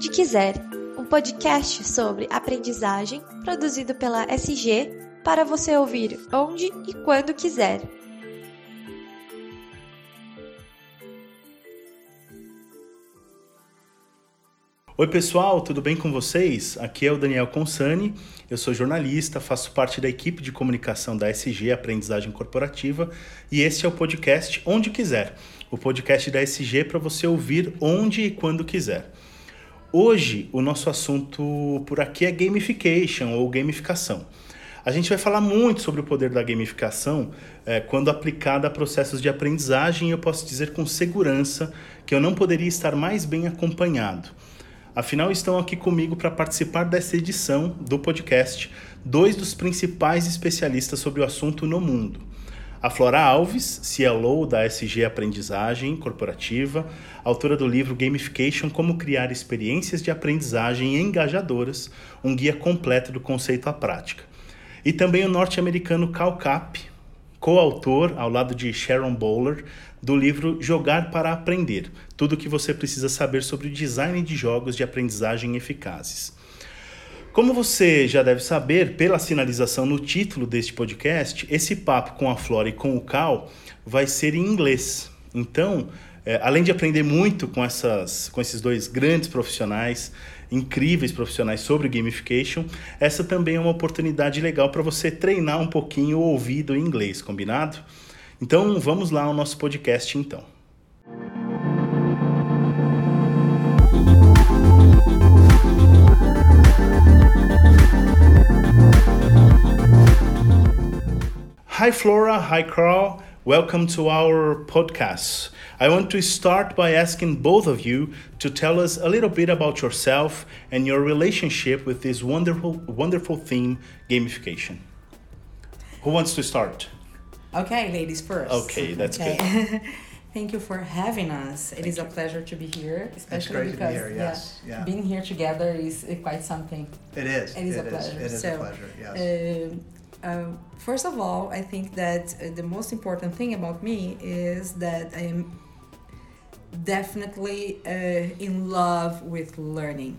Onde Quiser, um podcast sobre aprendizagem produzido pela SG para você ouvir onde e quando quiser. Oi, pessoal, tudo bem com vocês? Aqui é o Daniel Consani, eu sou jornalista, faço parte da equipe de comunicação da SG Aprendizagem Corporativa e este é o podcast Onde Quiser, o podcast da SG para você ouvir onde e quando quiser. Hoje, o nosso assunto por aqui é gamification ou gamificação. A gente vai falar muito sobre o poder da gamificação é, quando aplicada a processos de aprendizagem e eu posso dizer com segurança que eu não poderia estar mais bem acompanhado. Afinal, estão aqui comigo para participar dessa edição do podcast dois dos principais especialistas sobre o assunto no mundo. A Flora Alves, CLO da SG Aprendizagem Corporativa, autora do livro Gamification: Como Criar Experiências de Aprendizagem Engajadoras, um guia completo do conceito à prática. E também o norte-americano Cal Cap, coautor, ao lado de Sharon Bowler, do livro Jogar para Aprender: Tudo o que você precisa saber sobre o design de jogos de aprendizagem eficazes. Como você já deve saber, pela sinalização no título deste podcast, esse papo com a Flora e com o Cal vai ser em inglês. Então, é, além de aprender muito com, essas, com esses dois grandes profissionais, incríveis profissionais sobre gamification, essa também é uma oportunidade legal para você treinar um pouquinho o ouvido em inglês, combinado? Então vamos lá ao nosso podcast então. Hi Flora, hi Karl. Welcome to our podcast. I want to start by asking both of you to tell us a little bit about yourself and your relationship with this wonderful wonderful theme gamification. Who wants to start? Okay, ladies first. Okay, that's okay. good. Thank you for having us. It Thank is a pleasure to be here, especially to be because here, yes, yeah, yeah. being here together is uh, quite something. It is. It is a It pleasure. It is so, a pleasure. Yes. um, uh, first of all, I think that uh, the most important thing about me is that I am definitely uh, in love with learning.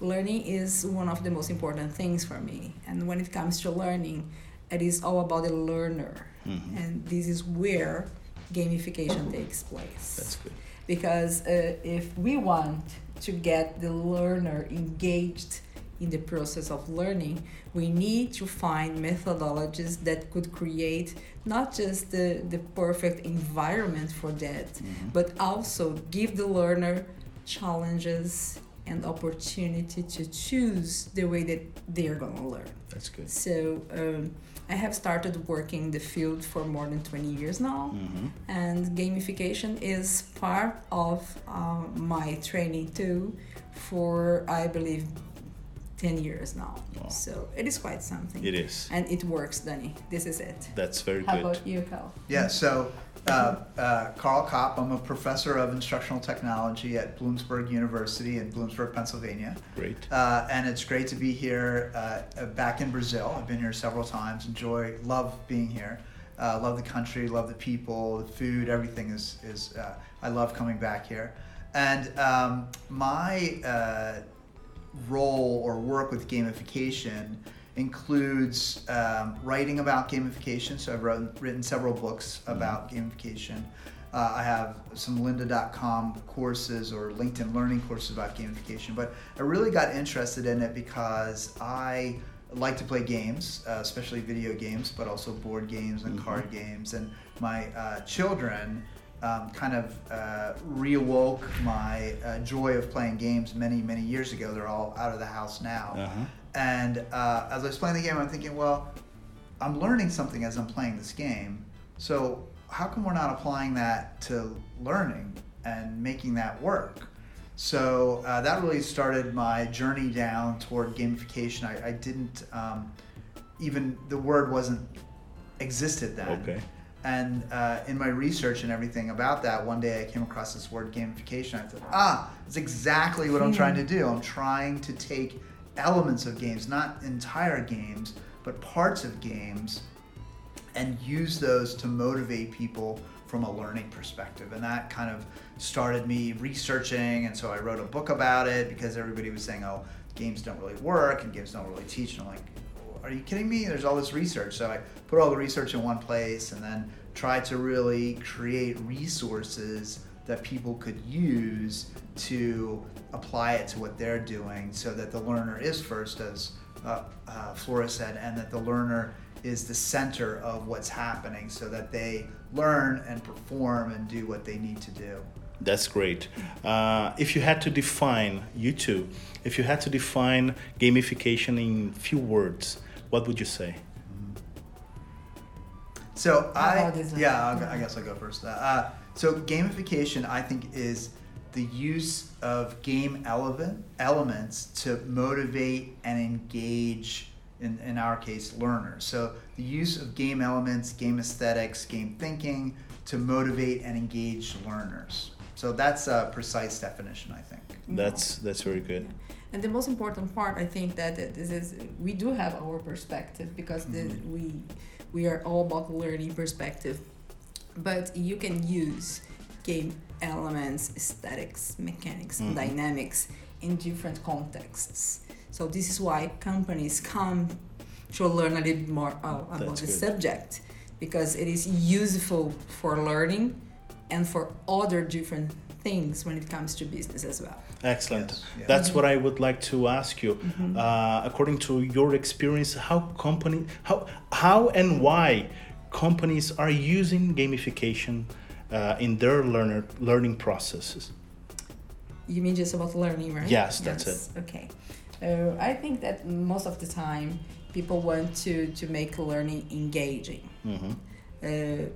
Learning is one of the most important things for me, and when it comes to learning, it is all about the learner, Mhm. and this is where gamification takes place That's good. because uh, if we want to get the learner engaged in the process of learning we need to find methodologies that could create not just the, the perfect environment for that Mhm. but also give the learner challenges and opportunity to choose the way that they are going to learn That's good. so um, i have started working in the field for more than 20 years now Mhm. and gamification is part of uh, my training too for i believe 10 years now Wow. so it is quite something It is. and it works danny this is it That's very how good. about you Cal? Yeah. So, uh, uh, Karl Kapp. I'm a professor of instructional technology at Bloomsburg University in Bloomsburg, Pennsylvania. Great. Uh, and it's great to be here uh, uh, back in Brazil. I've been here several times. Enjoy, love being here. Uh, love the country, love the people, the food. Everything is is. Uh, I love coming back here. And um, my uh, role or work with gamification includes um, writing about gamification. So I've written, written several books about gamification. Uh, I have some lynda.com courses or LinkedIn learning courses about gamification, but I really got interested in it because I like to play games, uh, especially video games, but also board games and card games. And my uh, children um, kind of uh, reawoke my uh, joy of playing games many, many years ago. They're all out of the house now. Uh-huh. And uh, as I was playing the game, I'm thinking, well, I'm learning something as I'm playing this game. So how come we're not applying that to learning and making that work? So uh, that really started my journey down toward gamification. I, I didn't um, even the word wasn't existed then. Okay. And uh, in my research and everything about that, one day I came across this word gamification. I thought, ah, it's exactly what I'm trying to do. I'm trying to take elements of games, not entire games, but parts of games, and use those to motivate people from a learning perspective. And that kind of started me researching. And so I wrote a book about it because everybody was saying, oh, games don't really work and games don't really teach. And I'm like, are you kidding me? There's all this research. So I put all the research in one place and then tried to really create resources that people could use to apply it to what they're doing so that the learner is first, as uh, uh, Flora said, and that the learner is the center of what's happening so that they learn and perform and do what they need to do. That's great. Uh, if you had to define, you two, if you had to define gamification in few words, what would you say? So I, about this one? yeah, I'll, guess I'll go first. Uh, so gamification, I think, is the use of game element elements to motivate and engage. In, in our case, learners. So the use of game elements, game aesthetics, game thinking to motivate and engage learners. So that's a precise definition, I think. That's that's very good. And the most important part, I think, that this is we do have our perspective because Mm-hmm. we we are all about learning perspective, but you can use game elements, aesthetics, mechanics, Mhm. dynamics in different contexts. So this is why companies come to learn a little more uh, about That's the good. subject because it is useful for learning and for other different things when it comes to business as well. Excellent. Yes, yeah. That's what I would like to ask you. Mm-hmm. Uh, according to your experience, how company, how how and why companies are using gamification uh, in their learner learning processes? You mean just about learning, right? Yes, that's it. Okay. Uh, I think that most of the time people want to, to make learning engaging, hmm uh,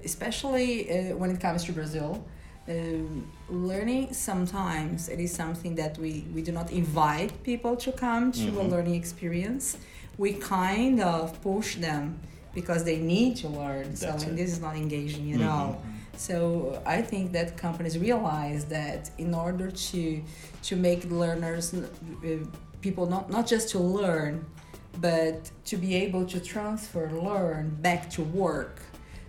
especially uh, when it comes to Brazil. Um, learning sometimes it is something that we, we do not invite people to come to a Mhm. learning experience. We kind of push them because they need to learn. So That's and this is not engaging at Mhm. all. So I think that companies realize that in order to to make learners, uh, people not not just to learn, but to be able to transfer learn back to work,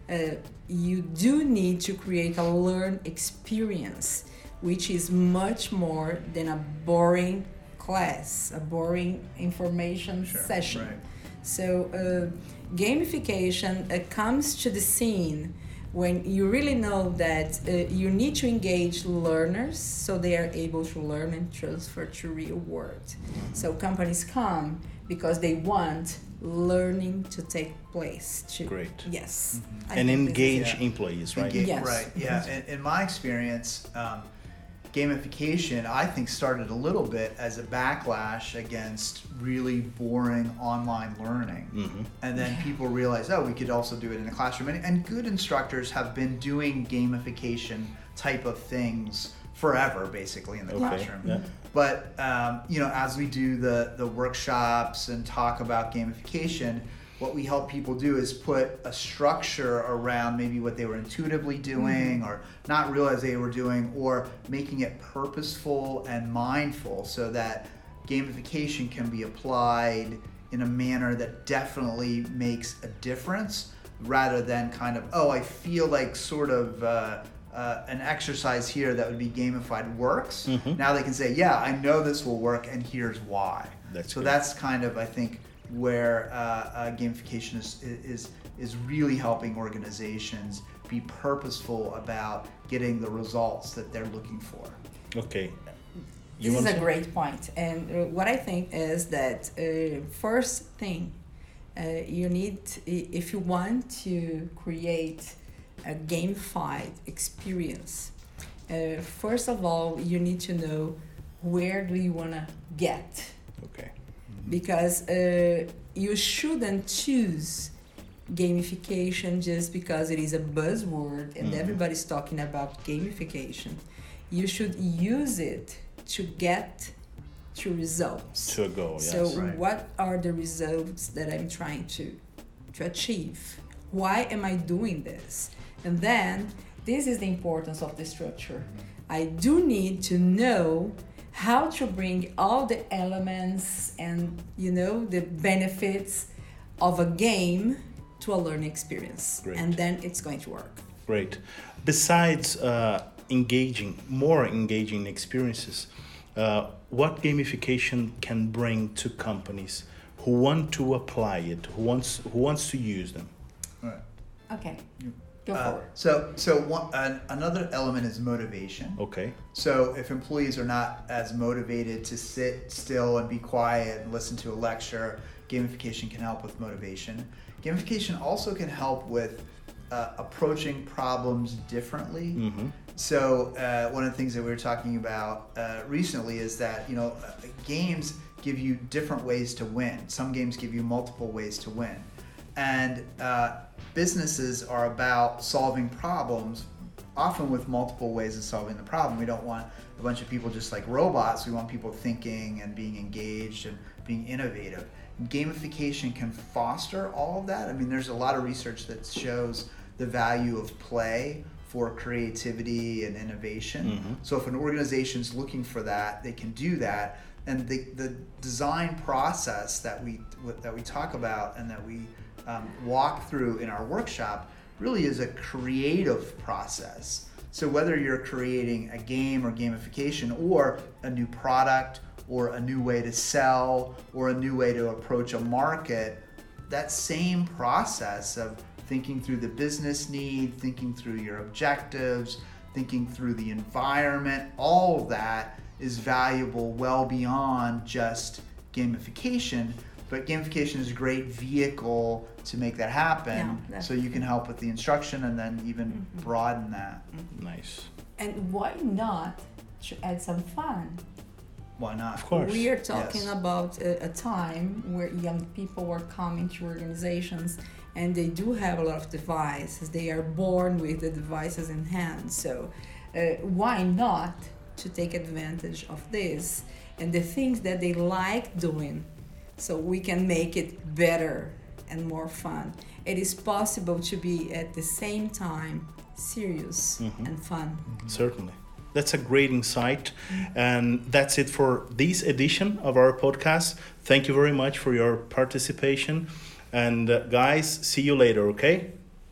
uh, you do need to create a learn experience, which is much more than a boring class, a boring information Sure, session. right. So uh, gamification uh, comes to the scene when you really know that uh, you need to engage learners so they are able to learn and transfer to real world. So companies come because they want learning to take place. To Great. yes, I And think this is- engage yeah. employees, right? Enga- Yes. Right. Yeah. In, in my experience, um, gamification I think started a little bit as a backlash against really boring online learning. hmm And then people realized, oh, we could also do it in the classroom. And, and good instructors have been doing gamification type of things forever, basically, in the Okay. classroom. Yeah. But um, you know, as we do the the workshops and talk about gamification, what we help people do is put a structure around maybe what they were intuitively doing or not realize they were doing, or making it purposeful and mindful, so that gamification can be applied in a manner that definitely makes a difference, rather than kind of oh, I feel like sort of. Uh, uh, an exercise here that would be gamified works. Mhm. Now they can say, yeah, I know this will work, and here's why. That's so good. that's kind of I think where uh, uh, gamification is, is is really helping organizations be purposeful about getting the results that they're looking for. Okay. This is want a to- great point, and what I think is that uh, first thing uh, you need i- if you want to create a gamified experience. Uh, first of all, you need to know where do you want to get Okay. because uh, you shouldn't choose gamification just because it is a buzzword and Mhm. everybody's talking about gamification. You should use it to get to results. To a goal, yes. So Right. what are the results that I'm trying to to achieve? Why am I doing this? And then this is the importance of the structure. I do need to know how to bring all the elements and you know the benefits of a game to a learning experience. Great. And then it's going to work. Great. Besides uh, engaging, more engaging experiences, uh, what gamification can bring to companies who want to apply it, who wants who wants to use them? All right. Okay. Go Uh, forward. so, so one, an, another element is motivation. Okay. So, if employees are not as motivated to sit still and be quiet and listen to a lecture, gamification can help with motivation. Gamification also can help with uh, approaching problems differently. hmm So uh, one of the things that we were talking about uh, recently is that you know uh, games give you different ways to win. Some games give you multiple ways to win, and uh, businesses are about solving problems, often with multiple ways of solving the problem. We don't want a bunch of people just like robots. We want people thinking and being engaged and being innovative. Gamification can foster all of that. I mean, there's a lot of research that shows the value of play for creativity and innovation. Mhm. So if an organization's looking for that, they can do that. And the, the design process that we that we talk about and that we um, walk through in our workshop really is a creative process. So whether you're creating a game or gamification or a new product or a new way to sell or a new way to approach a market, that same process of thinking through the business need, thinking through your objectives, thinking through the environment, all that is valuable well beyond just gamification. But gamification is a great vehicle to make that happen. Yeah, so you can help with the instruction and then even broaden that. Nice. And why not to add some fun? Why not? Of course. We are talking Yes. about a, a time where young people are coming to organizations and they do have a lot of devices. They are born with the devices in hand. So, uh, why not to take advantage of this and the things that they like doing so we can make it better and more fun? It is possible to be at the same time serious Mhm. and fun. Certainly. That's a great insight. And that's it for this edition of our podcast. Thank you very much for your participation. And uh, guys, see you later, okay?